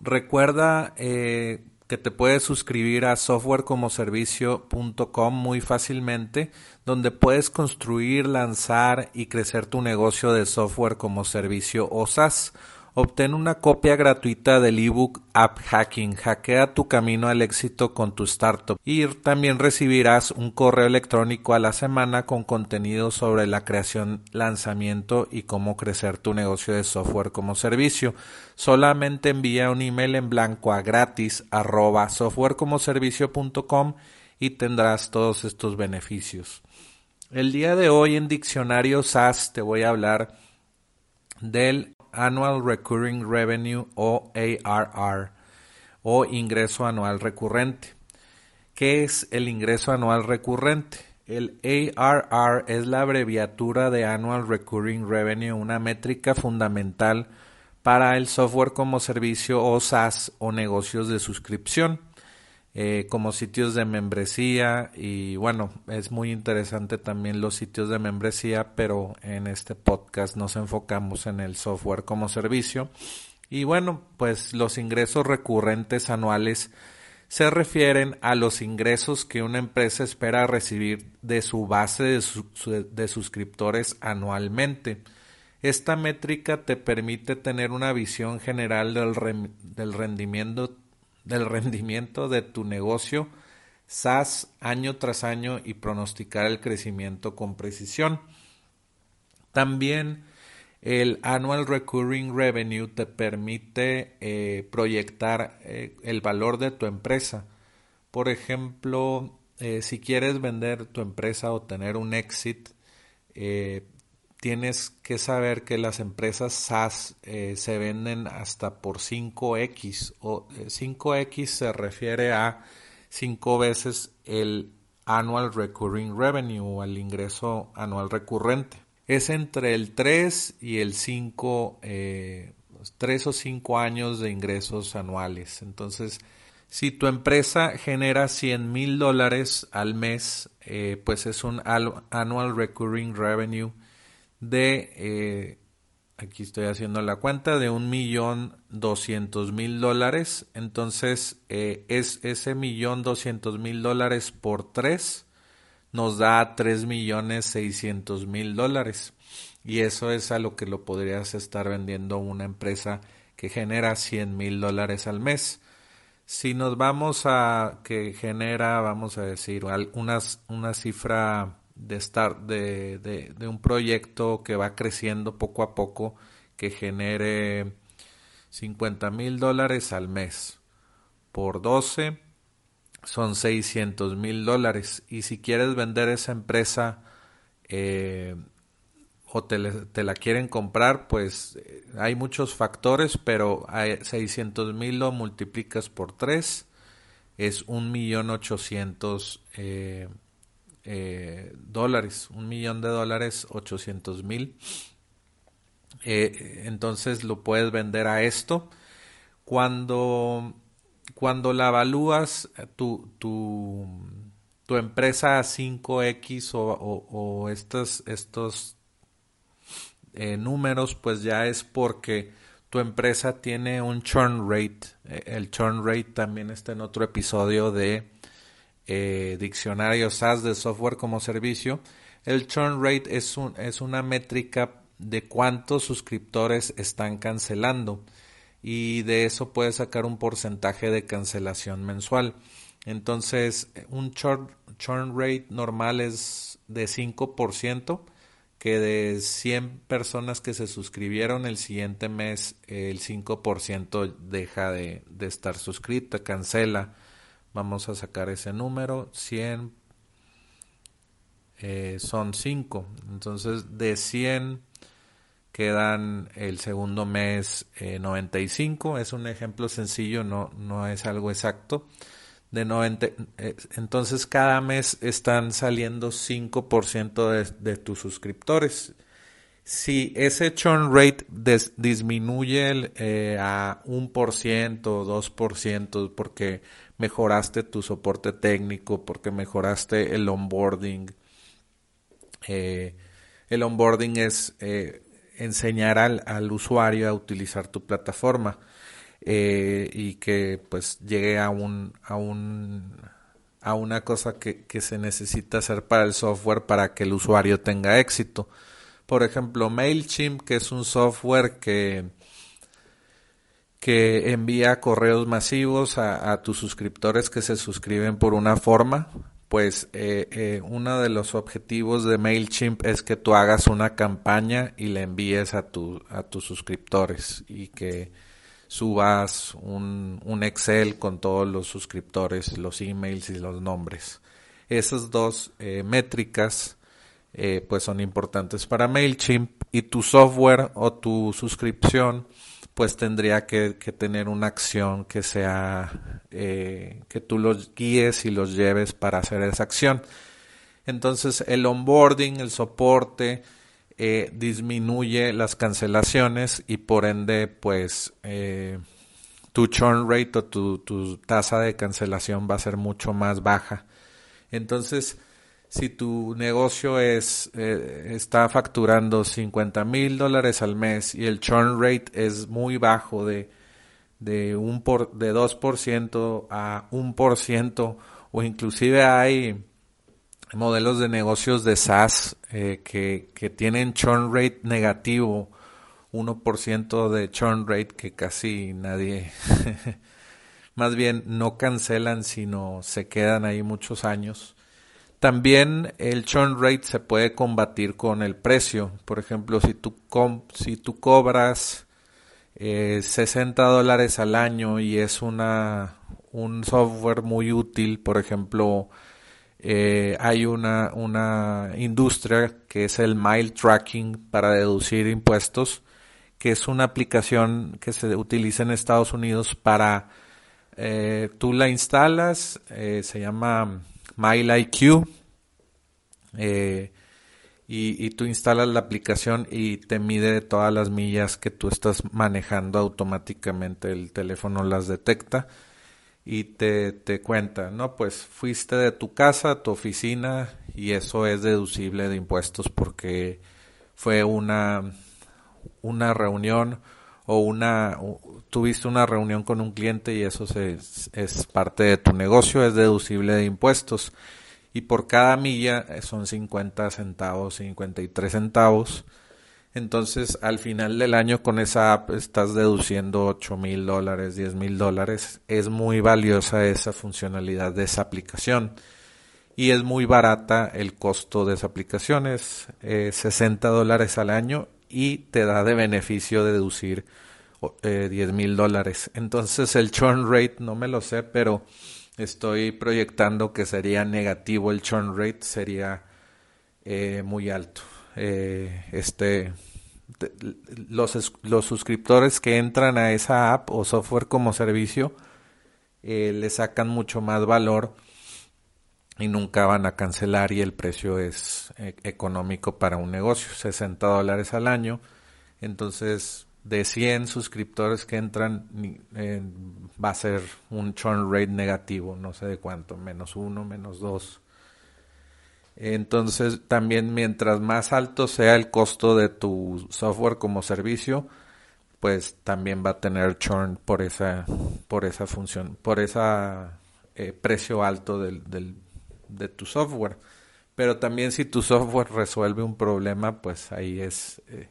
Recuerda eh, que te puedes suscribir a softwarecomoservicio.com muy fácilmente, donde puedes construir, lanzar y crecer tu negocio de software como servicio o. Obtén una copia gratuita del ebook App Hacking, hackea tu camino al éxito con tu startup y también recibirás un correo electrónico a la semana con contenido sobre la creación, lanzamiento y cómo crecer tu negocio de software como servicio. Solamente envía un email en blanco a gratis arroba softwarecomoservicio.com y tendrás todos estos beneficios. El día de hoy en Diccionario SaaS te voy a hablar del Annual Recurring Revenue o ARR o ingreso anual recurrente. ¿Qué es el ingreso anual recurrente? El ARR es la abreviatura de Annual Recurring Revenue, una métrica fundamental para el software como servicio o SaaS o negocios de suscripción. Eh, como sitios de membresía y bueno, es muy interesante también los sitios de membresía, pero en este podcast nos enfocamos en el software como servicio. Y bueno, pues los ingresos recurrentes anuales se refieren a los ingresos que una empresa espera recibir de su base de, suscriptores anualmente. Esta métrica te permite tener una visión general del, del rendimiento del rendimiento de tu negocio SaaS año tras año y pronosticar el crecimiento con precisión. También el Annual Recurring Revenue te permite eh, proyectar eh, el valor de tu empresa. Por ejemplo, eh, si quieres vender tu empresa o tener un exit, tienes que saber que las empresas SaaS eh, se venden hasta por 5X o 5X eh, se refiere a 5 veces el annual recurring revenue o el ingreso anual recurrente. Es entre el 3 y el 5, eh, 3 o 5 años de ingresos anuales. Entonces, si tu empresa genera 100 mil dólares al mes, eh, pues es un annual recurring revenue de, eh, aquí estoy haciendo la cuenta, de un millón doscientos mil dólares. Entonces, eh, es ese millón doscientos mil dólares por tres nos da tres millones seiscientos mil dólares. Y eso es a lo que lo podrías estar vendiendo una empresa que genera cien mil dólares al mes. Si nos vamos a que genera, vamos a decir, unas, una cifra de estar de, de, un proyecto que va creciendo poco a poco que genere 50 mil dólares al mes por 12 son 600 mil dólares. Y si quieres vender esa empresa eh, o te, la quieren comprar pues eh, hay muchos factores pero hay 600 mil lo multiplicas por 3 es un millón ochocientos eh, eh, dólares, un millón de dólares, 800 mil. Eh, entonces lo puedes vender a esto. Cuando, cuando la evalúas, tu, tu, tu empresa a 5X o, estos, estos eh, números, pues ya es porque tu empresa tiene un churn rate. Eh, el churn rate también está en otro episodio de eh, Diccionario SaaS de software como servicio. El churn rate es, un, es una métrica de cuántos suscriptores están cancelando y de eso puedes sacar un porcentaje de cancelación mensual. Entonces, un churn, rate normal es de 5%, que de 100 personas que se suscribieron el siguiente mes, el 5% deja de, estar suscrita, cancela. Vamos a sacar ese número, 100 eh, son 5. Entonces, de 100 quedan el segundo mes 95. Eh, es un ejemplo sencillo, no, no es algo exacto de 90, eh, entonces cada mes están saliendo 5% de, de tus suscriptores. Si ese churn rate disminuye eh, a un por ciento, dos por ciento, porque mejoraste tu soporte técnico, porque mejoraste el onboarding. Eh, el onboarding es enseñar al, al usuario a utilizar tu plataforma. Eh, y que pues llegue a un a un a una cosa que, que se necesita hacer para el software para que el usuario tenga éxito. Por ejemplo, MailChimp, que es un software que, que envía correos masivos a, tus suscriptores que se suscriben por una forma, pues eh, eh, uno de los objetivos de MailChimp es que tú hagas una campaña y la envíes a, tu, a tus suscriptores y que subas un, un Excel con todos los suscriptores, los emails y los nombres. Esas dos eh, métricas eh, pues son importantes para MailChimp y tu software o tu suscripción pues tendría que, tener una acción que sea eh, que tú los guíes y los lleves para hacer esa acción. Entonces el onboarding, el soporte, eh, disminuye las cancelaciones y por ende pues eh, tu churn rate o tu, tasa de cancelación va a ser mucho más baja. Entonces, si tu negocio es eh, está facturando 50 mil dólares al mes y el churn rate es muy bajo de, de, un por, de 2% a 1% o inclusive hay modelos de negocios de SaaS eh, que, que, tienen churn rate negativo, 1% de churn rate que casi nadie, más bien no cancelan, sino se quedan ahí muchos años. También el churn rate se puede combatir con el precio. Por ejemplo, si tú, si tú cobras eh, 60 dólares al año y es una, un software muy útil, por ejemplo, eh, hay una, una industria que es el mile tracking para deducir impuestos, que es una aplicación que se utiliza en Estados Unidos para, eh, tú la instalas, eh, se llama Mile IQ, y, y, tú instalas la aplicación y te mide todas las millas que tú estás manejando automáticamente, el teléfono las detecta y te, te cuenta, no, pues fuiste de tu casa a tu oficina y eso es deducible de impuestos porque fue una, una reunión o una, tuviste una reunión con un cliente y eso se, es parte de tu negocio, es deducible de impuestos. Y por cada milla son 50 centavos, 53 centavos entonces, al final del año con esa app estás deduciendo 8 mil dólares, 10 mil dólares. Es muy valiosa esa funcionalidad de esa aplicación. Y es muy barata el costo de esa aplicación. Es 60 dólares al año y te da de beneficio deducir eh, 10 mil dólares. Entonces, el churn rate no me lo sé, pero estoy proyectando que sería negativo el churn rate, sería eh, muy alto. Eh, este los, los suscriptores que entran a esa app o software como servicio eh, le sacan mucho más valor y nunca van a cancelar y el precio es eh, económico para un negocio, 60 dólares al año. Entonces, de 100 suscriptores que entran, va a ser un churn rate negativo, no sé de cuánto, menos uno, menos dos. Entonces también mientras más alto sea el costo de tu software como servicio, pues también va a tener churn por esa, por esa función, por ese eh, precio alto del, del, de tu software. Pero también si tu software resuelve un problema, pues ahí es eh,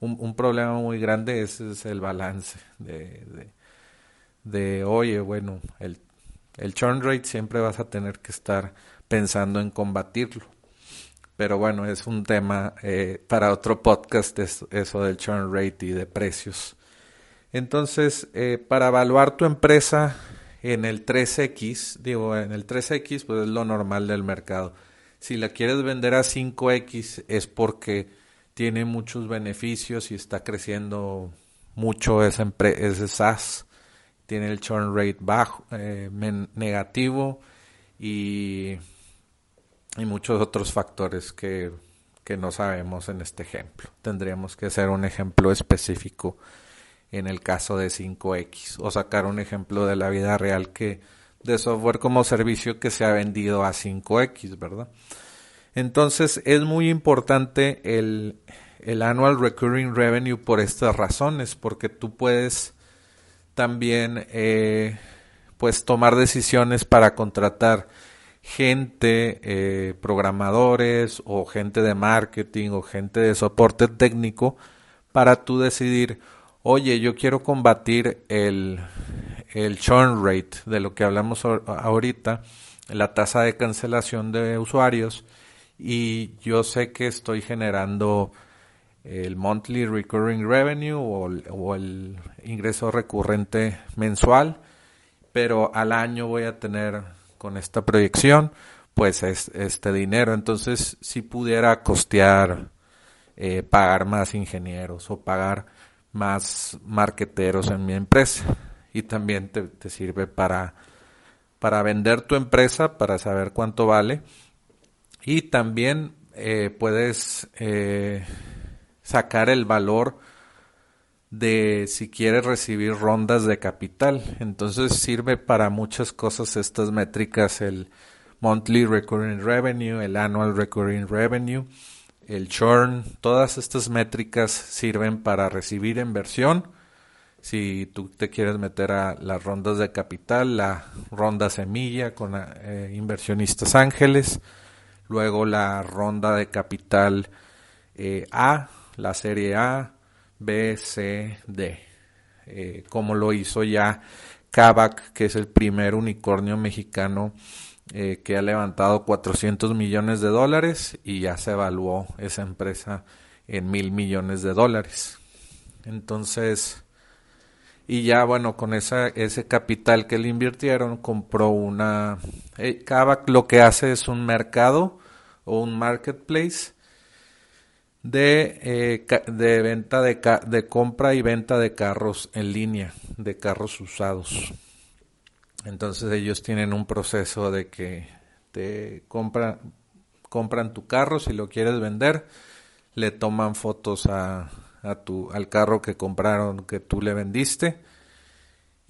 un, problema muy grande, es el balance de, de, de oye, bueno, el, el churn rate siempre vas a tener que estar pensando en combatirlo. Pero bueno, es un tema eh, para otro podcast, eso del churn rate y de precios. Entonces, eh, para evaluar tu empresa en el 3X, digo, en el 3X, pues es lo normal del mercado. Si la quieres vender a 5X es porque tiene muchos beneficios y está creciendo mucho ese, ese SaaS. Tiene el churn rate bajo, eh, negativo y, y muchos otros factores que, que no sabemos en este ejemplo. Tendríamos que hacer un ejemplo específico en el caso de 5X o sacar un ejemplo de la vida real que de software como servicio que se ha vendido a 5X, ¿verdad? Entonces es muy importante el, el annual recurring revenue por estas razones, porque tú puedes también eh, pues tomar decisiones para contratar gente, eh, programadores o gente de marketing o gente de soporte técnico para tú decidir oye, yo quiero combatir el, el churn rate de lo que hablamos ahorita, la tasa de cancelación de usuarios, y yo sé que estoy generando el monthly recurring revenue o, el ingreso recurrente mensual, pero al año voy a tener con esta proyección pues este dinero. Entonces, si pudiera costear eh, pagar más ingenieros o pagar más marqueteros en mi empresa y también te, sirve para, para vender tu empresa, para saber cuánto vale y también eh, puedes eh, sacar el valor de si quieres recibir rondas de capital. Entonces sirve para muchas cosas estas métricas, el monthly recurring revenue, el annual recurring revenue el churn, todas estas métricas sirven para recibir inversión. Si tú te quieres meter a las rondas de capital, la ronda semilla con eh, inversionistas ángeles, luego la ronda de capital eh, A, la serie A, B, C, D, eh, como lo hizo ya Kavak, que es el primer unicornio mexicano eh, que ha levantado 400 millones de dólares y ya se evaluó esa empresa en mil millones de dólares. Entonces, y ya bueno, con ese capital que le invirtieron, compró una... Eh, lo que hace es un mercado o un marketplace de, eh, de venta de, de compra y venta de carros en línea, de carros usados. Entonces ellos tienen un proceso de que te compran, compran tu carro, si lo quieres vender, le toman fotos a, a tu, al carro que compraron, que tú le vendiste,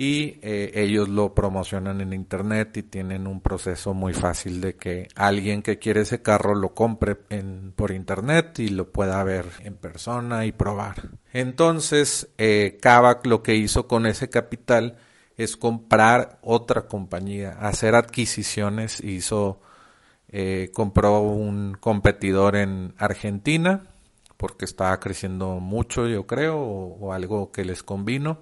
y eh, ellos lo promocionan en internet y tienen un proceso muy fácil de que alguien que quiere ese carro lo compre en, por internet y lo pueda ver en persona y probar. Entonces, eh, Kavak lo que hizo con ese capital es comprar otra compañía, hacer adquisiciones. Hizo, eh, compró un competidor en Argentina porque estaba creciendo mucho, yo creo, o, algo que les convino.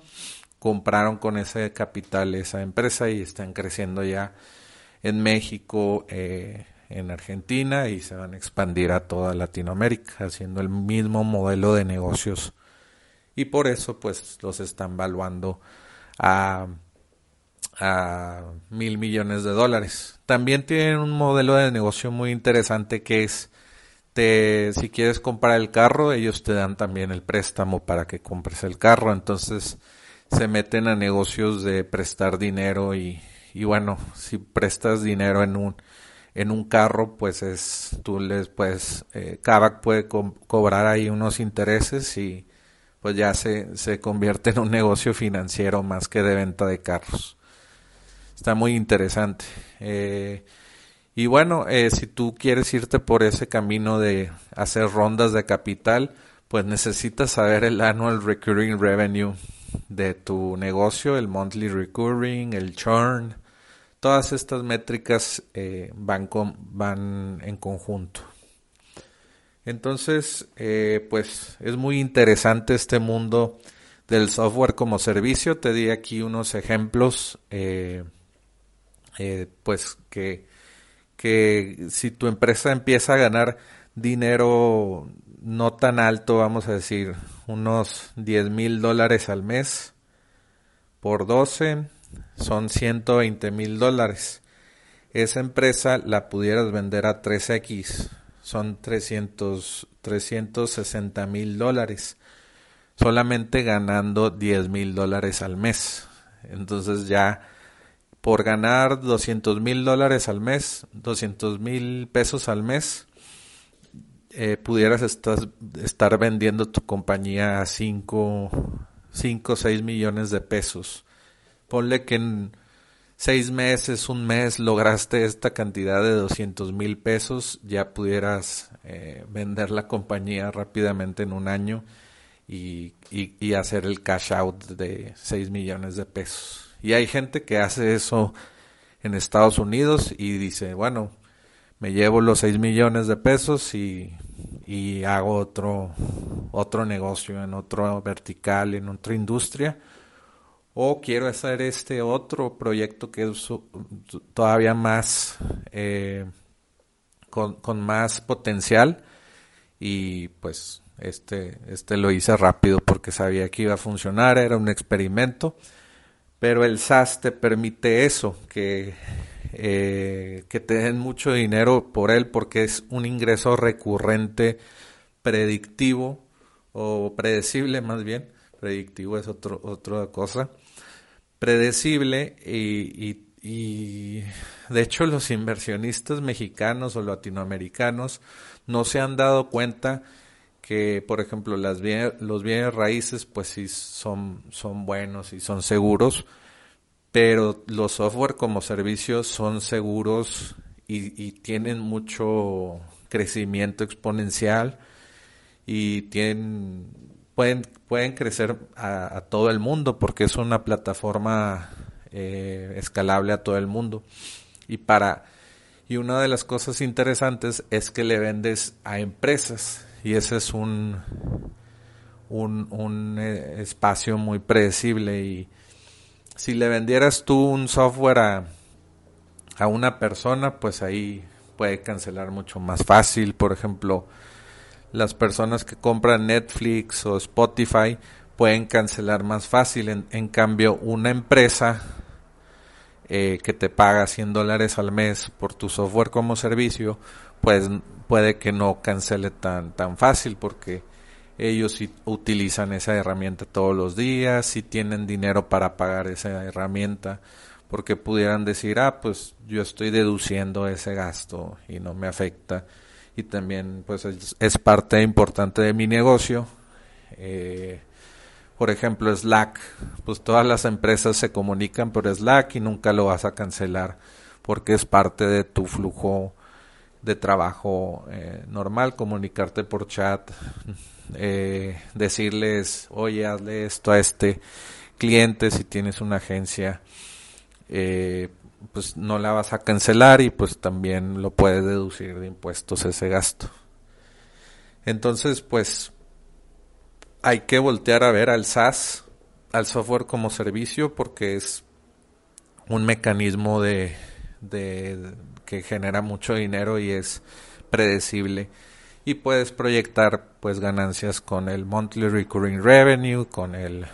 Compraron con ese capital esa empresa y están creciendo ya en México, eh, en Argentina y se van a expandir a toda Latinoamérica haciendo el mismo modelo de negocios. Y por eso pues los están valuando a a mil millones de dólares. También tienen un modelo de negocio muy interesante que es te, si quieres comprar el carro, ellos te dan también el préstamo para que compres el carro. Entonces se meten a negocios de prestar dinero y, y bueno, si prestas dinero en un en un carro, pues es tú les puedes eh, Kavak puede cobrar ahí unos intereses y pues ya se, se convierte en un negocio financiero más que de venta de carros está muy interesante. Eh, Y bueno, eh, si tú quieres irte por ese camino de hacer rondas de capital, pues necesitas saber el annual recurring revenue de tu negocio, el monthly recurring, el churn, todas estas métricas eh, van, van en conjunto. Entonces, eh, pues es muy interesante este mundo del software como servicio. Te di aquí unos ejemplos, pues que, que si tu empresa empieza a ganar dinero no tan alto, vamos a decir, unos 10 mil dólares al mes por 12 son 120 mil dólares. Esa empresa la pudieras vender a 3X, son 300, 360 mil dólares, solamente ganando 10 mil dólares al mes. Entonces ya por ganar 200 mil dólares al mes, 200 mil pesos al mes, eh, pudieras estar, vendiendo tu compañía a 5 o 6 millones de pesos. Ponle que en 6 meses, un mes, lograste esta cantidad de 200 mil pesos, ya pudieras eh, vender la compañía rápidamente en un año y, y, y hacer el cash out de 6 millones de pesos. Y hay gente que hace eso en Estados Unidos y dice, bueno, me llevo los 6 millones de pesos y hago otro, otro negocio en otro vertical, en otra industria, o quiero hacer este otro proyecto que es todavía más, eh, con, con, más potencial y pues este, este lo hice rápido porque sabía que iba a funcionar, era un experimento, pero el SaaS te permite eso, que eh, que te den mucho dinero por él porque es un ingreso recurrente predictivo o predecible más bien, predictivo es otro, otra cosa, predecible y, y, de hecho los inversionistas mexicanos o latinoamericanos no se han dado cuenta que por ejemplo las los bienes raíces pues sí son, son buenos y son seguros, pero los software como servicios son seguros y, tienen mucho crecimiento exponencial y tienen pueden pueden crecer a, todo el mundo porque es una plataforma eh, escalable a todo el mundo. Y para y una de las cosas interesantes es que le vendes a empresas y ese es un un, un eh, espacio muy predecible y si le vendieras tú un software a, una persona, pues ahí puede cancelar mucho más fácil. Por ejemplo, las personas que compran Netflix o Spotify pueden cancelar más fácil. En, cambio, una empresa eh, que te paga 100 dólares al mes por tu software como servicio, pues puede que no cancele tan, tan fácil porque ellos utilizan esa herramienta todos los días, si tienen dinero para pagar esa herramienta, porque pudieran decir, ah, pues yo estoy deduciendo ese gasto y no me afecta. Y también, pues es, parte importante de mi negocio. Eh, por ejemplo, Slack, pues todas las empresas se comunican por Slack y nunca lo vas a cancelar porque es parte de tu flujo de trabajo eh, normal, comunicarte por chat, eh, decirles, oye, hazle esto a este cliente si tienes una agencia, eh, pues no la vas a cancelar y pues también lo puedes deducir de impuestos ese gasto. Entonces, pues hay que voltear a ver al SaaS, al software como servicio, porque es un mecanismo de, de que genera mucho dinero y es predecible. Y puedes proyectar pues ganancias con el monthly recurring revenue, con el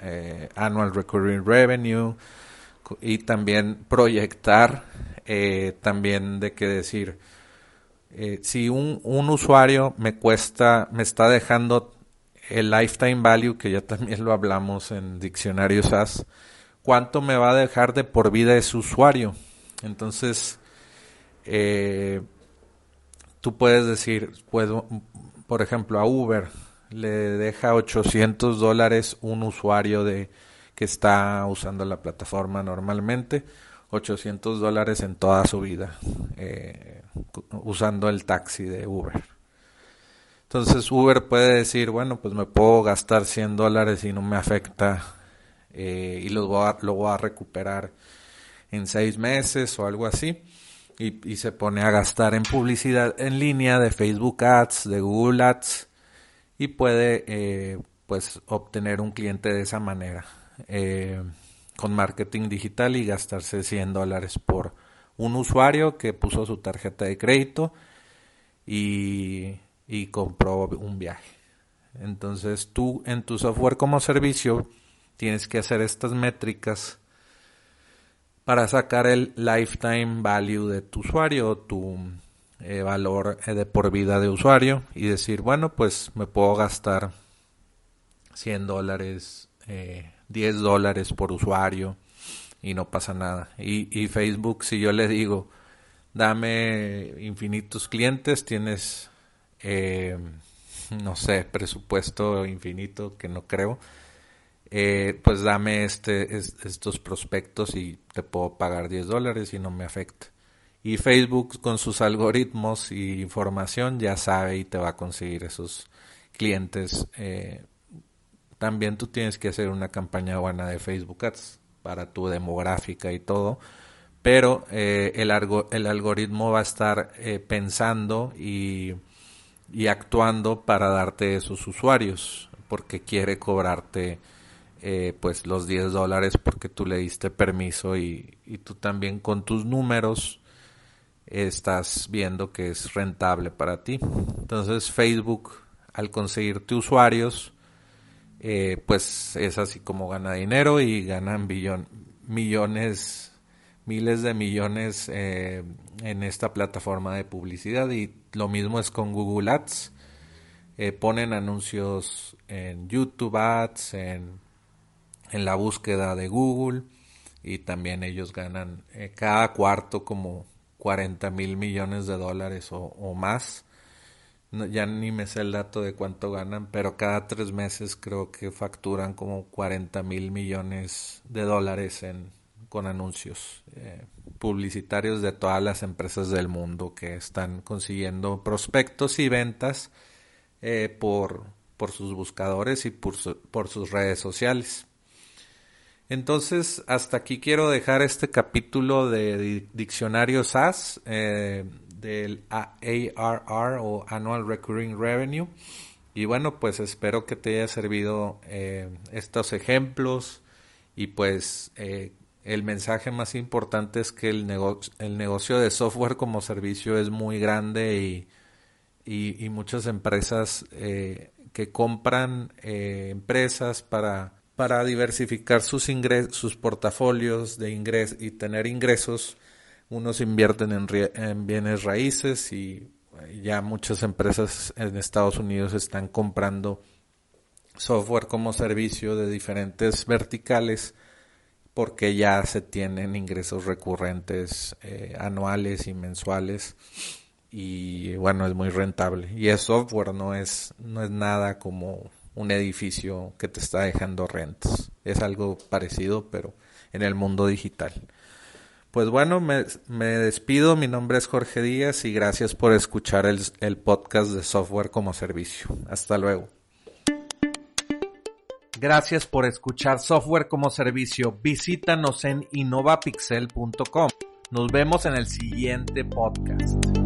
eh, annual recurring revenue y también proyectar eh, también de qué decir eh, si un, un usuario me cuesta me está dejando el lifetime value que ya también lo hablamos en diccionario SAS cuánto me va a dejar de por vida ese usuario entonces eh, tú puedes decir, puedo, por ejemplo, a Uber le deja 800 dólares un usuario de que está usando la plataforma normalmente 800 dólares en toda su vida eh, usando el taxi de Uber. Entonces Uber puede decir, bueno, pues me puedo gastar 100 dólares y no me afecta eh, y lo voy, a, lo voy a recuperar en seis meses o algo así. Y, se pone a gastar en publicidad en línea de Facebook Ads, de Google Ads y puede eh, pues obtener un cliente de esa manera eh, con marketing digital y gastarse 100 dólares por un usuario que puso su tarjeta de crédito y, y compró un viaje. Entonces tú en tu software como servicio tienes que hacer estas métricas para sacar el lifetime value de tu usuario, tu eh, valor eh, de por vida de usuario y decir, bueno, pues me puedo gastar 100 dólares, 10 eh, dólares por usuario y no pasa nada. Y, y, Facebook, si yo le digo, dame infinitos clientes, tienes, no sé, presupuesto infinito, que no creo eh, pues dame este, estos prospectos y te puedo pagar 10 dólares y no me afecta. Y Facebook con sus algoritmos y información ya sabe y te va a conseguir esos clientes. Eh, también tú tienes que hacer una campaña buena de Facebook Ads para tu demográfica y todo. Pero eh, el, algoritmo va a estar pensando y actuando para darte esos usuarios porque quiere cobrarte eh, pues los 10 dólares porque tú le diste permiso y, tú también con tus números estás viendo que es rentable para ti. Entonces Facebook al conseguirte usuarios eh, pues es así como gana dinero y ganan millones, miles de millones eh, en esta plataforma de publicidad y lo mismo es con Google Ads. ponen anuncios en YouTube Ads, en en la búsqueda de Google y también ellos ganan eh, cada cuarto como 40 mil millones de dólares o, más. ya ni me sé el dato de cuánto ganan, pero cada tres meses creo que facturan como 40 mil millones de dólares con anuncios eh, publicitarios de todas las empresas del mundo que están consiguiendo prospectos y ventas eh, por, por sus buscadores y por sus redes sociales. Entonces, hasta aquí quiero dejar este capítulo de diccionario SAS eh, del ARR o Annual Recurring Revenue. Y bueno, pues espero que te haya servido eh, estos ejemplos y pues eh, el mensaje más importante es que el, negocio, el negocio de software como servicio es muy grande y, y muchas empresas que compran empresas para para diversificar sus ingresos, sus portafolios de ingresos y tener ingresos. Unos invierten en, en bienes raíces y ya muchas empresas en Estados Unidos están comprando software como servicio de diferentes verticales porque ya se tienen ingresos recurrentes eh, anuales y mensuales y bueno es muy rentable y el software no es no es nada como un edificio que te está dejando rentas. Es algo parecido, pero en el mundo digital. Pues bueno, me, despido. Mi nombre es Jorge Díaz y gracias por escuchar el, el podcast de Software como Servicio. Hasta luego. Gracias por escuchar Software como Servicio. Visítanos en innovapixel.com. Nos vemos en el siguiente podcast.